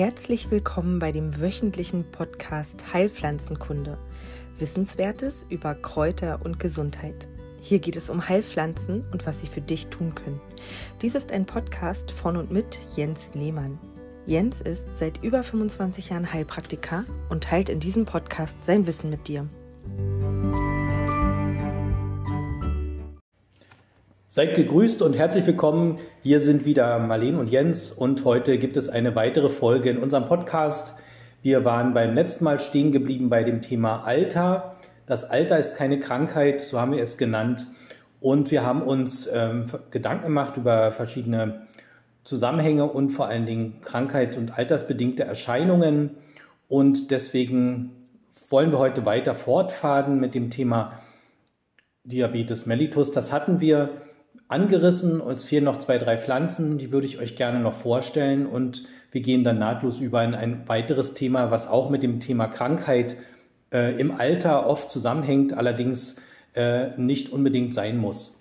Herzlich willkommen bei dem wöchentlichen Podcast Heilpflanzenkunde. Wissenswertes über Kräuter und Gesundheit. Hier geht es um Heilpflanzen und was sie für dich tun können. Dies ist ein Podcast von und mit Jens Lehmann. Jens ist seit über 25 Jahren Heilpraktiker und teilt in diesem Podcast sein Wissen mit dir. Seid gegrüßt und herzlich willkommen. Hier sind wieder Marlene und Jens und heute gibt es eine weitere Folge in unserem Podcast. Wir waren beim letzten Mal stehen geblieben bei dem Thema Alter. Das Alter ist keine Krankheit, so haben wir es genannt. Und wir haben uns ähm, Gedanken gemacht über verschiedene Zusammenhänge und vor allen Dingen krankheits- und altersbedingte Erscheinungen. Und deswegen wollen wir heute weiter fortfahren mit dem Thema Diabetes mellitus. Das hatten wir angerissen. Uns fehlen noch zwei, drei Pflanzen, die würde ich euch gerne noch vorstellen. Und wir gehen dann nahtlos über in ein weiteres Thema, was auch mit dem Thema Krankheit äh, im Alter oft zusammenhängt, allerdings äh, nicht unbedingt sein muss.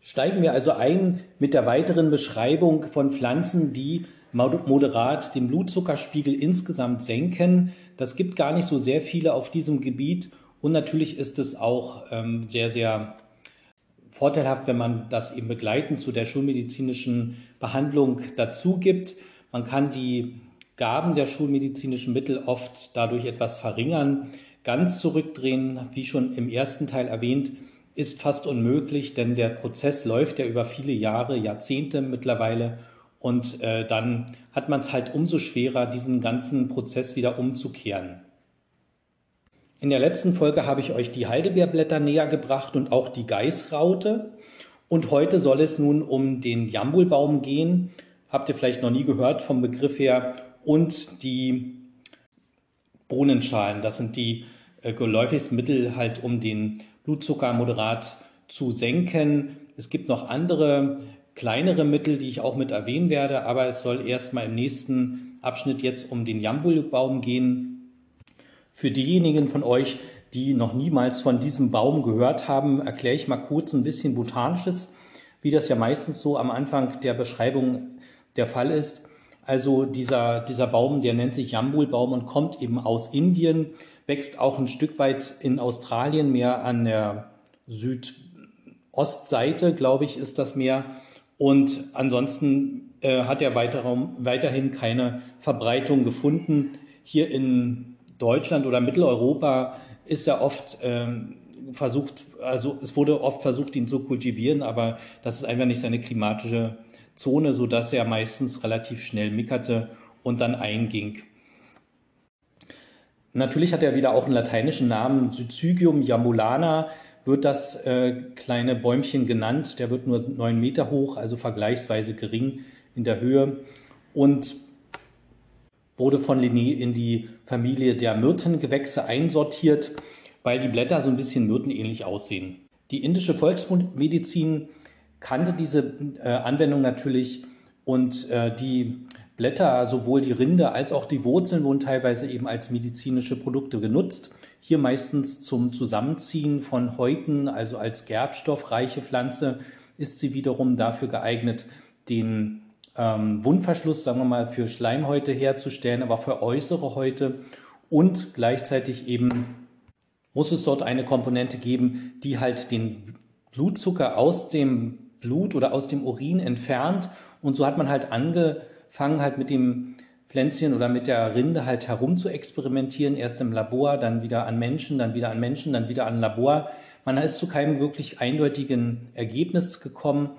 Steigen wir also ein mit der weiteren Beschreibung von Pflanzen, die moderat den Blutzuckerspiegel insgesamt senken. Das gibt gar nicht so sehr viele auf diesem Gebiet und natürlich ist es auch ähm, sehr, sehr vorteilhaft, wenn man das eben begleitend zu der schulmedizinischen Behandlung dazu gibt. Man kann die Gaben der schulmedizinischen Mittel oft dadurch etwas verringern. Ganz zurückdrehen, wie schon im ersten Teil erwähnt, ist fast unmöglich, denn der Prozess läuft ja über viele Jahre, Jahrzehnte mittlerweile und äh, dann hat man es halt umso schwerer, diesen ganzen Prozess wieder umzukehren. In der letzten Folge habe ich euch die Heidelbeerblätter näher gebracht und auch die Geißraute. Und heute soll es nun um den Jambulbaum gehen. Habt ihr vielleicht noch nie gehört vom Begriff her. Und die Bohnenschalen, das sind die äh, geläufigsten Mittel halt, um den Blutzucker moderat zu senken. Es gibt noch andere kleinere Mittel, die ich auch mit erwähnen werde, aber es soll erstmal im nächsten Abschnitt jetzt um den Jambulbaum gehen. Für diejenigen von euch, die noch niemals von diesem Baum gehört haben, erkläre ich mal kurz ein bisschen Botanisches, wie das ja meistens so am Anfang der Beschreibung der Fall ist. Also dieser, dieser Baum, der nennt sich Jambulbaum und kommt eben aus Indien, wächst auch ein Stück weit in Australien, mehr an der Südostseite, glaube ich, ist das mehr. Und ansonsten äh, hat er weiter, weiterhin keine Verbreitung gefunden. Hier in Deutschland oder Mitteleuropa ist ja oft ähm, versucht, also es wurde oft versucht, ihn zu kultivieren, aber das ist einfach nicht seine klimatische Zone, sodass er meistens relativ schnell mickerte und dann einging. Natürlich hat er wieder auch einen lateinischen Namen, Syzygium jamulana wird das äh, kleine Bäumchen genannt. Der wird nur neun Meter hoch, also vergleichsweise gering in der Höhe. Und wurde von Linné in die Familie der Myrtengewächse einsortiert, weil die Blätter so ein bisschen myrtenähnlich aussehen. Die indische Volksmedizin kannte diese äh, Anwendung natürlich und äh, die Blätter, sowohl die Rinde als auch die Wurzeln wurden teilweise eben als medizinische Produkte genutzt. Hier meistens zum Zusammenziehen von Häuten, also als gerbstoffreiche Pflanze ist sie wiederum dafür geeignet, den ähm, Wundverschluss, sagen wir mal, für Schleimhäute herzustellen, aber für äußere Häute und gleichzeitig eben muss es dort eine Komponente geben, die halt den Blutzucker aus dem Blut oder aus dem Urin entfernt und so hat man halt angefangen halt mit dem Pflänzchen oder mit der Rinde halt herum zu experimentieren, erst im Labor, dann wieder an Menschen, dann wieder an Menschen, dann wieder an Labor. Man ist zu keinem wirklich eindeutigen Ergebnis gekommen.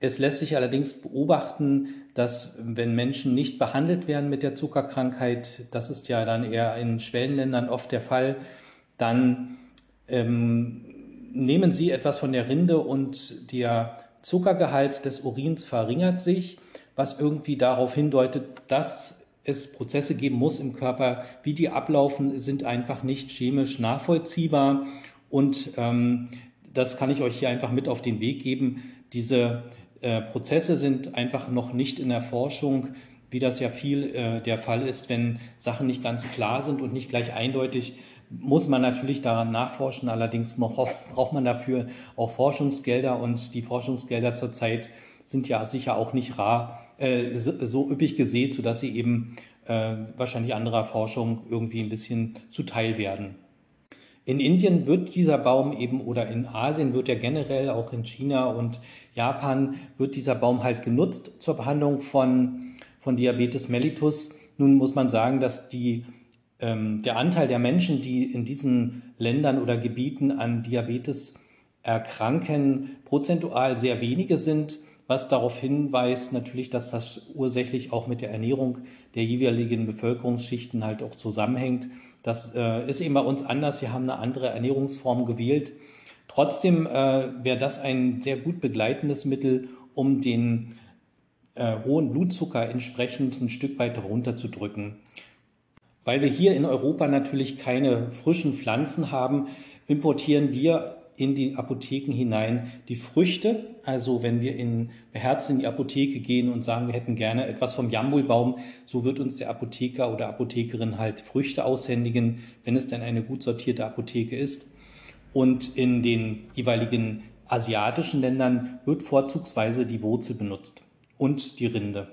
Es lässt sich allerdings beobachten, dass wenn Menschen nicht behandelt werden mit der Zuckerkrankheit, das ist ja dann eher in Schwellenländern oft der Fall, dann ähm, nehmen sie etwas von der Rinde und der Zuckergehalt des Urins verringert sich, was irgendwie darauf hindeutet, dass es Prozesse geben muss im Körper, wie die ablaufen, sind einfach nicht chemisch nachvollziehbar. Und ähm, das kann ich euch hier einfach mit auf den Weg geben. Diese äh, Prozesse sind einfach noch nicht in der Forschung, wie das ja viel äh, der Fall ist, wenn Sachen nicht ganz klar sind und nicht gleich eindeutig, muss man natürlich daran nachforschen. Allerdings braucht man dafür auch Forschungsgelder und die Forschungsgelder zurzeit sind ja sicher auch nicht rar, äh, so üppig gesät, sodass sie eben äh, wahrscheinlich anderer Forschung irgendwie ein bisschen zuteil werden. In Indien wird dieser Baum eben oder in Asien wird er generell, auch in China und Japan wird dieser Baum halt genutzt zur Behandlung von, von Diabetes mellitus. Nun muss man sagen, dass die, ähm, der Anteil der Menschen, die in diesen Ländern oder Gebieten an Diabetes erkranken, prozentual sehr wenige sind, was darauf hinweist natürlich, dass das ursächlich auch mit der Ernährung der jeweiligen Bevölkerungsschichten halt auch zusammenhängt das äh, ist eben bei uns anders. Wir haben eine andere Ernährungsform gewählt. Trotzdem äh, wäre das ein sehr gut begleitendes Mittel, um den äh, hohen Blutzucker entsprechend ein Stück weit runterzudrücken. Weil wir hier in Europa natürlich keine frischen Pflanzen haben, importieren wir in die Apotheken hinein die Früchte. Also wenn wir in Herz in die Apotheke gehen und sagen, wir hätten gerne etwas vom Jambulbaum, so wird uns der Apotheker oder Apothekerin halt Früchte aushändigen, wenn es denn eine gut sortierte Apotheke ist. Und in den jeweiligen asiatischen Ländern wird vorzugsweise die Wurzel benutzt und die Rinde.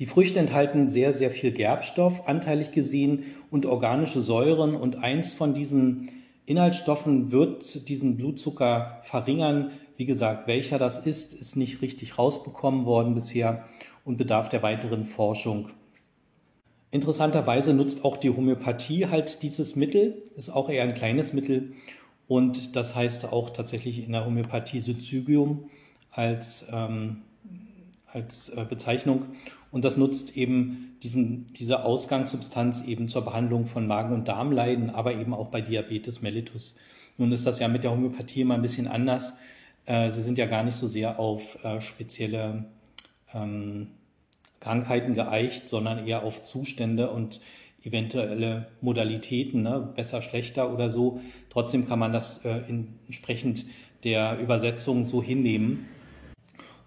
Die Früchte enthalten sehr, sehr viel Gerbstoff, anteilig gesehen, und organische Säuren. Und eins von diesen Inhaltsstoffen wird diesen Blutzucker verringern. Wie gesagt, welcher das ist, ist nicht richtig rausbekommen worden bisher und bedarf der weiteren Forschung. Interessanterweise nutzt auch die Homöopathie halt dieses Mittel, ist auch eher ein kleines Mittel und das heißt auch tatsächlich in der Homöopathie Syzygium als, ähm, als äh, Bezeichnung und das nutzt eben diesen, diese Ausgangssubstanz eben zur Behandlung von Magen- und Darmleiden, aber eben auch bei Diabetes mellitus. Nun ist das ja mit der Homöopathie immer ein bisschen anders. Äh, sie sind ja gar nicht so sehr auf äh, spezielle ähm, Krankheiten geeicht, sondern eher auf Zustände und eventuelle Modalitäten, ne? besser, schlechter oder so. Trotzdem kann man das äh, entsprechend der Übersetzung so hinnehmen.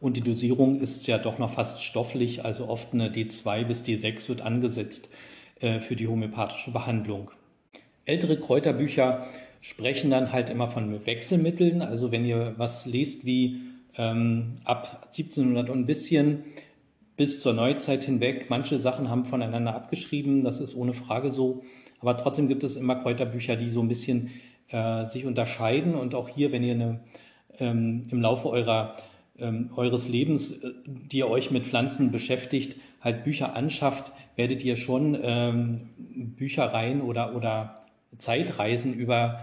Und die Dosierung ist ja doch noch fast stofflich, also oft eine D2 bis D6 wird angesetzt äh, für die homöopathische Behandlung. Ältere Kräuterbücher sprechen dann halt immer von Wechselmitteln. Also wenn ihr was lest wie ähm, ab 1700 und ein bisschen bis zur Neuzeit hinweg, manche Sachen haben voneinander abgeschrieben, das ist ohne Frage so. Aber trotzdem gibt es immer Kräuterbücher, die so ein bisschen äh, sich unterscheiden. Und auch hier, wenn ihr eine, ähm, im Laufe eurer ähm, eures Lebens, äh, die ihr euch mit Pflanzen beschäftigt, halt Bücher anschafft, werdet ihr schon ähm, Büchereien oder, oder Zeitreisen über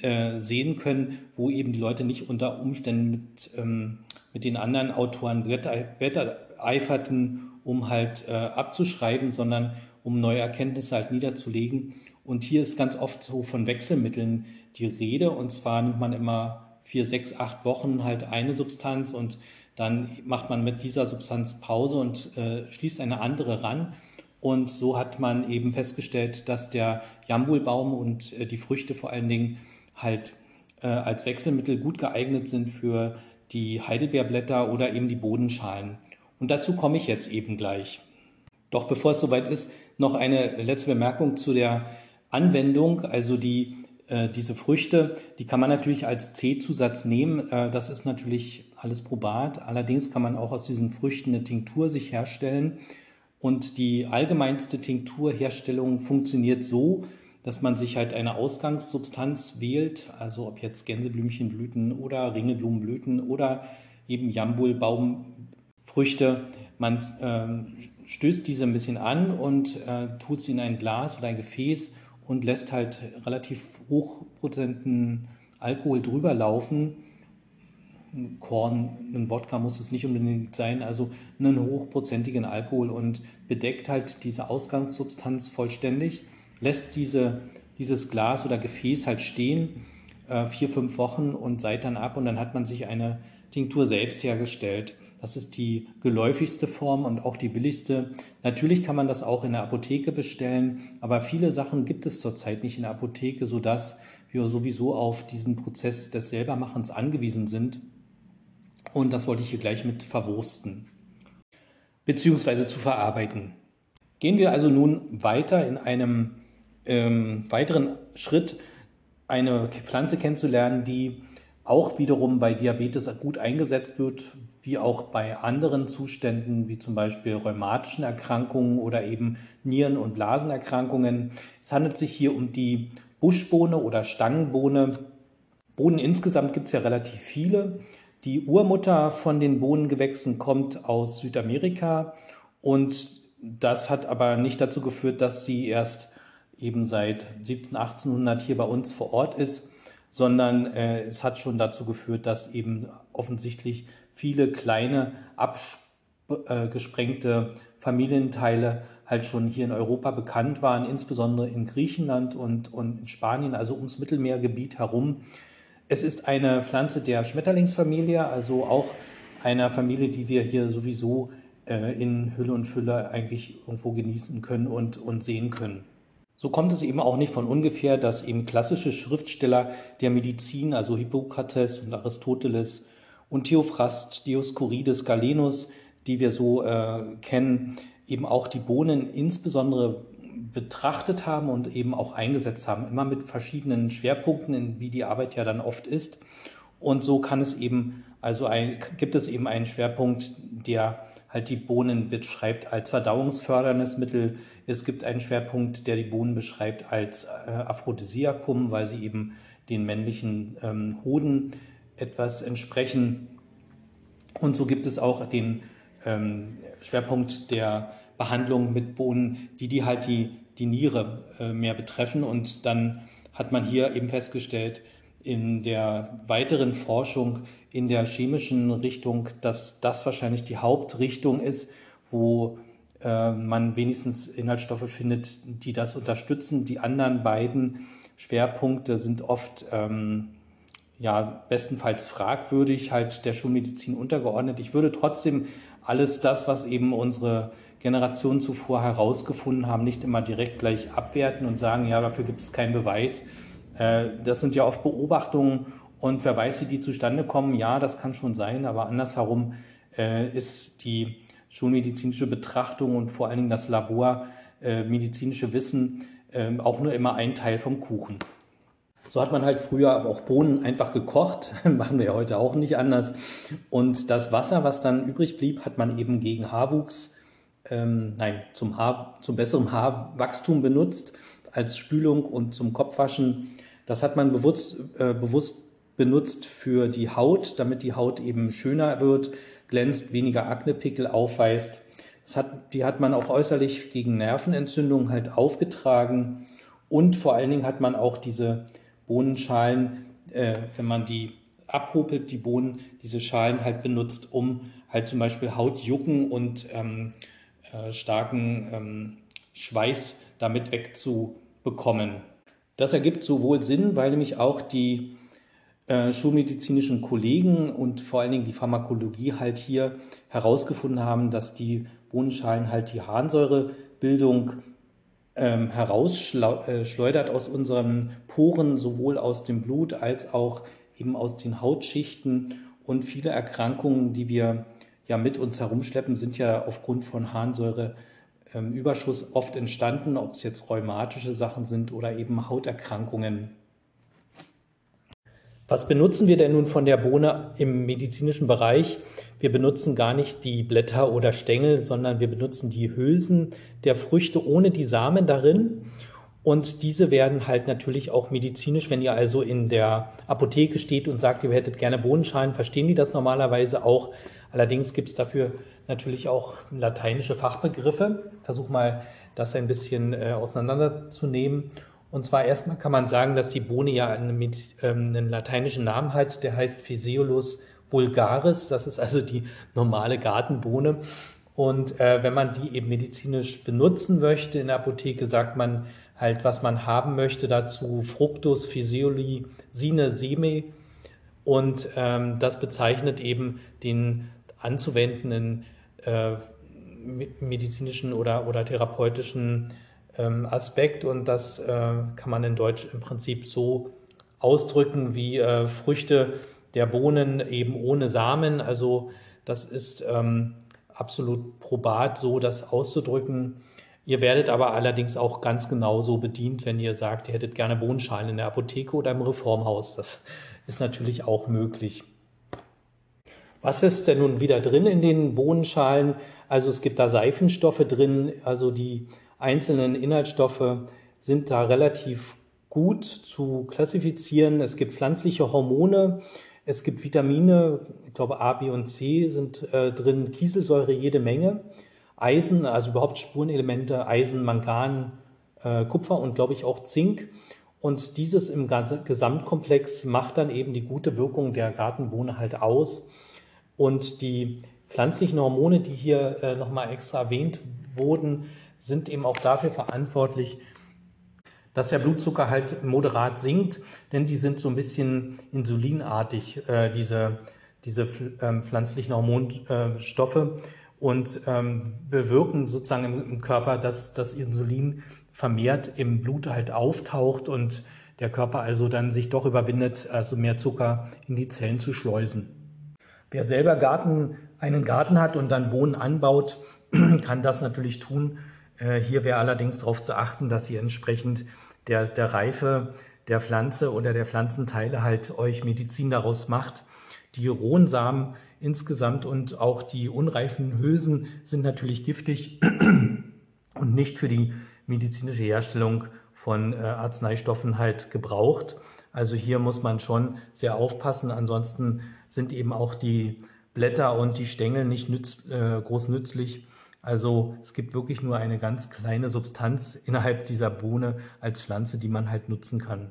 äh, sehen können, wo eben die Leute nicht unter Umständen mit, ähm, mit den anderen Autoren wetteiferten, um halt äh, abzuschreiben, sondern um neue Erkenntnisse halt niederzulegen. Und hier ist ganz oft so von Wechselmitteln die Rede. Und zwar nimmt man immer vier, sechs, acht Wochen halt eine Substanz und dann macht man mit dieser Substanz Pause und äh, schließt eine andere ran. Und so hat man eben festgestellt, dass der Jambulbaum und äh, die Früchte vor allen Dingen halt äh, als Wechselmittel gut geeignet sind für die Heidelbeerblätter oder eben die Bodenschalen. Und dazu komme ich jetzt eben gleich. Doch bevor es soweit ist, noch eine letzte Bemerkung zu der Anwendung. Also die äh, diese Früchte, die kann man natürlich als Teezusatz nehmen. Äh, das ist natürlich alles probat. Allerdings kann man auch aus diesen Früchten eine Tinktur sich herstellen. Und die allgemeinste Tinkturherstellung funktioniert so, dass man sich halt eine Ausgangssubstanz wählt, also ob jetzt Gänseblümchenblüten oder Ringelblumenblüten oder eben Jambulbaumbfrüchte. Man äh, stößt diese ein bisschen an und äh, tut sie in ein Glas oder ein Gefäß und lässt halt relativ hochprozenten Alkohol drüber laufen. Korn, ein Wodka muss es nicht unbedingt sein, also einen hochprozentigen Alkohol und bedeckt halt diese Ausgangssubstanz vollständig, lässt diese, dieses Glas oder Gefäß halt stehen, äh, vier, fünf Wochen und seit dann ab und dann hat man sich eine Tinktur selbst hergestellt. Das ist die geläufigste Form und auch die billigste. Natürlich kann man das auch in der Apotheke bestellen, aber viele Sachen gibt es zurzeit nicht in der Apotheke, sodass wir sowieso auf diesen Prozess des Selbermachens angewiesen sind. Und das wollte ich hier gleich mit verwursten, beziehungsweise zu verarbeiten. Gehen wir also nun weiter in einem ähm, weiteren Schritt, eine Pflanze kennenzulernen, die auch wiederum bei Diabetes gut eingesetzt wird, wie auch bei anderen Zuständen, wie zum Beispiel rheumatischen Erkrankungen oder eben Nieren- und Blasenerkrankungen. Es handelt sich hier um die Buschbohne oder Stangenbohne. Bohnen insgesamt gibt es ja relativ viele. Die Urmutter von den Bohnengewächsen kommt aus Südamerika und das hat aber nicht dazu geführt, dass sie erst eben seit 17, 1800 hier bei uns vor Ort ist, sondern äh, es hat schon dazu geführt, dass eben offensichtlich viele kleine, abgesprengte Familienteile halt schon hier in Europa bekannt waren, insbesondere in Griechenland und, und in Spanien, also ums Mittelmeergebiet herum. Es ist eine Pflanze der Schmetterlingsfamilie, also auch einer Familie, die wir hier sowieso äh, in Hülle und Fülle eigentlich irgendwo genießen können und, und sehen können. So kommt es eben auch nicht von ungefähr, dass eben klassische Schriftsteller der Medizin, also Hippokrates und Aristoteles und Theophrast, Dioskurides, Galenus, die wir so äh, kennen, eben auch die Bohnen insbesondere betrachtet haben und eben auch eingesetzt haben, immer mit verschiedenen Schwerpunkten, wie die Arbeit ja dann oft ist. Und so kann es eben, also ein, gibt es eben einen Schwerpunkt, der halt die Bohnen beschreibt als verdauungsförderndes Mittel. Es gibt einen Schwerpunkt, der die Bohnen beschreibt als äh, Aphrodisiakum, weil sie eben den männlichen ähm, Hoden etwas entsprechen. Und so gibt es auch den ähm, Schwerpunkt der Behandlung mit Bohnen, die, die halt die, die Niere äh, mehr betreffen. Und dann hat man hier eben festgestellt, in der weiteren Forschung in der chemischen Richtung, dass das wahrscheinlich die Hauptrichtung ist, wo äh, man wenigstens Inhaltsstoffe findet, die das unterstützen. Die anderen beiden Schwerpunkte sind oft ähm, ja bestenfalls fragwürdig, halt der Schulmedizin untergeordnet. Ich würde trotzdem alles das, was eben unsere Generationen zuvor herausgefunden haben, nicht immer direkt gleich abwerten und sagen, ja, dafür gibt es keinen Beweis. Äh, das sind ja oft Beobachtungen und wer weiß, wie die zustande kommen. Ja, das kann schon sein, aber andersherum äh, ist die schulmedizinische Betrachtung und vor allen Dingen das labormedizinische äh, Wissen ähm, auch nur immer ein Teil vom Kuchen. So hat man halt früher auch Bohnen einfach gekocht, machen wir ja heute auch nicht anders. Und das Wasser, was dann übrig blieb, hat man eben gegen Haarwuchs, ähm, nein, zum, Haar, zum besseren Haarwachstum benutzt, als Spülung und zum Kopfwaschen. Das hat man bewusst, äh, bewusst benutzt für die Haut, damit die Haut eben schöner wird, glänzt, weniger Aknepickel aufweist. Das hat, die hat man auch äußerlich gegen Nervenentzündungen halt aufgetragen. Und vor allen Dingen hat man auch diese Bohnenschalen, äh, wenn man die abhobelt, die Bohnen, diese Schalen halt benutzt, um halt zum Beispiel Hautjucken und ähm, äh, starken ähm, Schweiß damit wegzubekommen. Das ergibt sowohl Sinn, weil nämlich auch die äh, schulmedizinischen Kollegen und vor allen Dingen die Pharmakologie halt hier herausgefunden haben, dass die Bohnenschalen halt die Harnsäurebildung ähm, herausschleudert aus unseren Poren, sowohl aus dem Blut als auch eben aus den Hautschichten. Und viele Erkrankungen, die wir ja mit uns herumschleppen, sind ja aufgrund von Harnsäureüberschuss ähm, oft entstanden, ob es jetzt rheumatische Sachen sind oder eben Hauterkrankungen. Was benutzen wir denn nun von der Bohne im medizinischen Bereich? Wir benutzen gar nicht die Blätter oder Stängel, sondern wir benutzen die Hülsen der Früchte ohne die Samen darin. Und diese werden halt natürlich auch medizinisch, wenn ihr also in der Apotheke steht und sagt, ihr hättet gerne Bohnenschalen, verstehen die das normalerweise auch. Allerdings gibt es dafür natürlich auch lateinische Fachbegriffe. Ich versuche mal, das ein bisschen äh, auseinanderzunehmen. Und zwar erstmal kann man sagen, dass die Bohne ja einen, ähm, einen lateinischen Namen hat, der heißt Physeolus vulgaris. Das ist also die normale Gartenbohne. Und äh, wenn man die eben medizinisch benutzen möchte in der Apotheke, sagt man halt, was man haben möchte dazu, Fructus physioli sine seme. Und ähm, das bezeichnet eben den anzuwendenden äh, medizinischen oder, oder therapeutischen ähm, Aspekt und das äh, kann man in Deutsch im Prinzip so ausdrücken wie äh, Früchte der Bohnen eben ohne Samen. Also das ist ähm, absolut probat, so das auszudrücken. Ihr werdet aber allerdings auch ganz genau so bedient, wenn ihr sagt, ihr hättet gerne Bohnenschalen in der Apotheke oder im Reformhaus. Das ist natürlich auch möglich. Was ist denn nun wieder drin in den Bohnenschalen? Also es gibt da Seifenstoffe drin, also die einzelnen Inhaltsstoffe sind da relativ gut zu klassifizieren. Es gibt pflanzliche Hormone, es gibt Vitamine, ich glaube A, B und C sind äh, drin, Kieselsäure jede Menge, Eisen, also überhaupt Spurenelemente, Eisen, Mangan, äh, Kupfer und glaube ich auch Zink. Und dieses im Gesamtkomplex macht dann eben die gute Wirkung der Gartenbohne halt aus. Und die pflanzlichen Hormone, die hier äh, nochmal extra erwähnt wurden, sind eben auch dafür verantwortlich, dass der Blutzucker halt moderat sinkt, denn die sind so ein bisschen insulinartig, äh, diese, diese ähm, pflanzlichen Hormonstoffe und ähm, bewirken sozusagen im, im, Körper, dass das Insulin vermehrt im Blut halt auftaucht und der Körper also dann sich doch überwindet, also mehr Zucker in die Zellen zu schleusen. Wer selber Garten, einen Garten hat und dann Bohnen anbaut, kann das natürlich tun. Äh, hier wäre allerdings darauf zu achten, dass ihr entsprechend der, der Reife der Pflanze oder der Pflanzenteile halt euch Medizin daraus macht. Die rohen Samen insgesamt und auch die unreifen Hülsen sind natürlich giftig und nicht für die medizinische Herstellung von äh, Arzneistoffen halt gebraucht. Also hier muss man schon sehr aufpassen. Ansonsten sind eben auch die Blätter und die Stängel nicht nütz, äh, groß nützlich. Also es gibt wirklich nur eine ganz kleine Substanz innerhalb dieser Bohne als Pflanze, die man halt nutzen kann.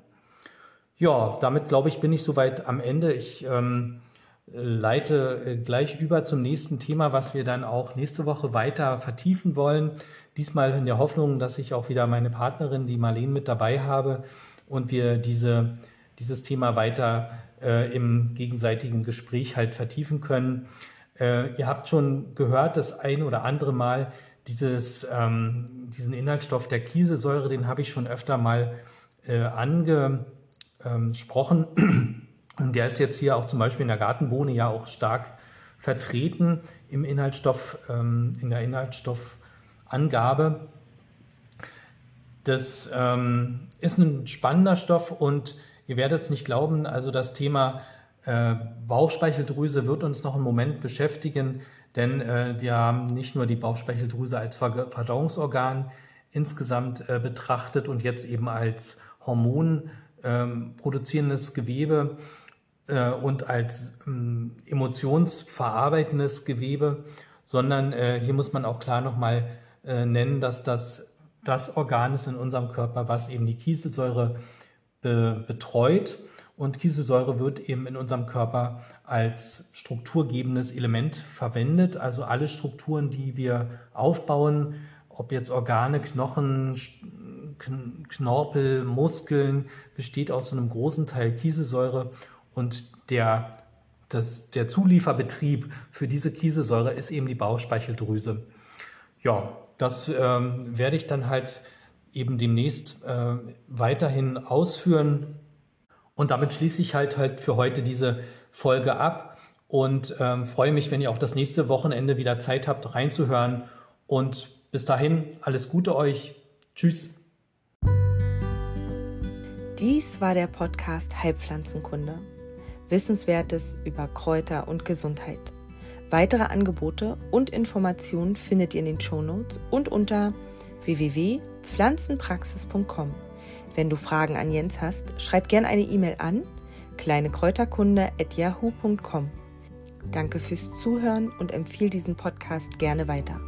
Ja, damit glaube ich, bin ich soweit am Ende. Ich ähm, leite äh, gleich über zum nächsten Thema, was wir dann auch nächste Woche weiter vertiefen wollen. Diesmal in der Hoffnung, dass ich auch wieder meine Partnerin, die Marlene, mit dabei habe und wir diese, dieses Thema weiter äh, im gegenseitigen Gespräch halt vertiefen können. Äh, ihr habt schon gehört, das ein oder andere Mal, dieses, ähm, diesen Inhaltsstoff der Kieselsäure, den habe ich schon öfter mal äh, angesprochen. Und der ist jetzt hier auch zum Beispiel in der Gartenbohne ja auch stark vertreten im Inhaltsstoff, ähm, in der Inhaltsstoffangabe. Das ähm, ist ein spannender Stoff und ihr werdet es nicht glauben, also das Thema äh, Bauchspeicheldrüse wird uns noch einen Moment beschäftigen, denn äh, wir haben nicht nur die Bauchspeicheldrüse als Verdauungsorgan insgesamt äh, betrachtet und jetzt eben als Hormon ähm, produzierendes Gewebe äh, und als ähm, emotionsverarbeitendes Gewebe, sondern äh, hier muss man auch klar nochmal äh, nennen, dass das das Organ ist in unserem Körper, was eben die Kieselsäure be betreut und Kieselsäure wird eben in unserem Körper als strukturgebendes Element verwendet. Also alle Strukturen, die wir aufbauen, ob jetzt Organe, Knochen, Knorpel, Muskeln, besteht aus einem großen Teil Kieselsäure. Und der, das, der Zulieferbetrieb für diese Kieselsäure ist eben die Bauchspeicheldrüse. Ja, das ähm, werde ich dann halt eben demnächst äh, weiterhin ausführen. Und damit schließe ich halt halt für heute diese Folge ab und ähm, freue mich, wenn ihr auch das nächste Wochenende wieder Zeit habt, reinzuhören. Und bis dahin, alles Gute euch. Tschüss. Dies war der Podcast Heilpflanzenkunde. Wissenswertes über Kräuter und Gesundheit. Weitere Angebote und Informationen findet ihr in den Shownotes und unter www.pflanzenpraxis.com. Wenn du Fragen an Jens hast, schreib gerne eine E-Mail an kleinekräuterkunde.yahoo.com. Danke fürs Zuhören und empfehle diesen Podcast gerne weiter.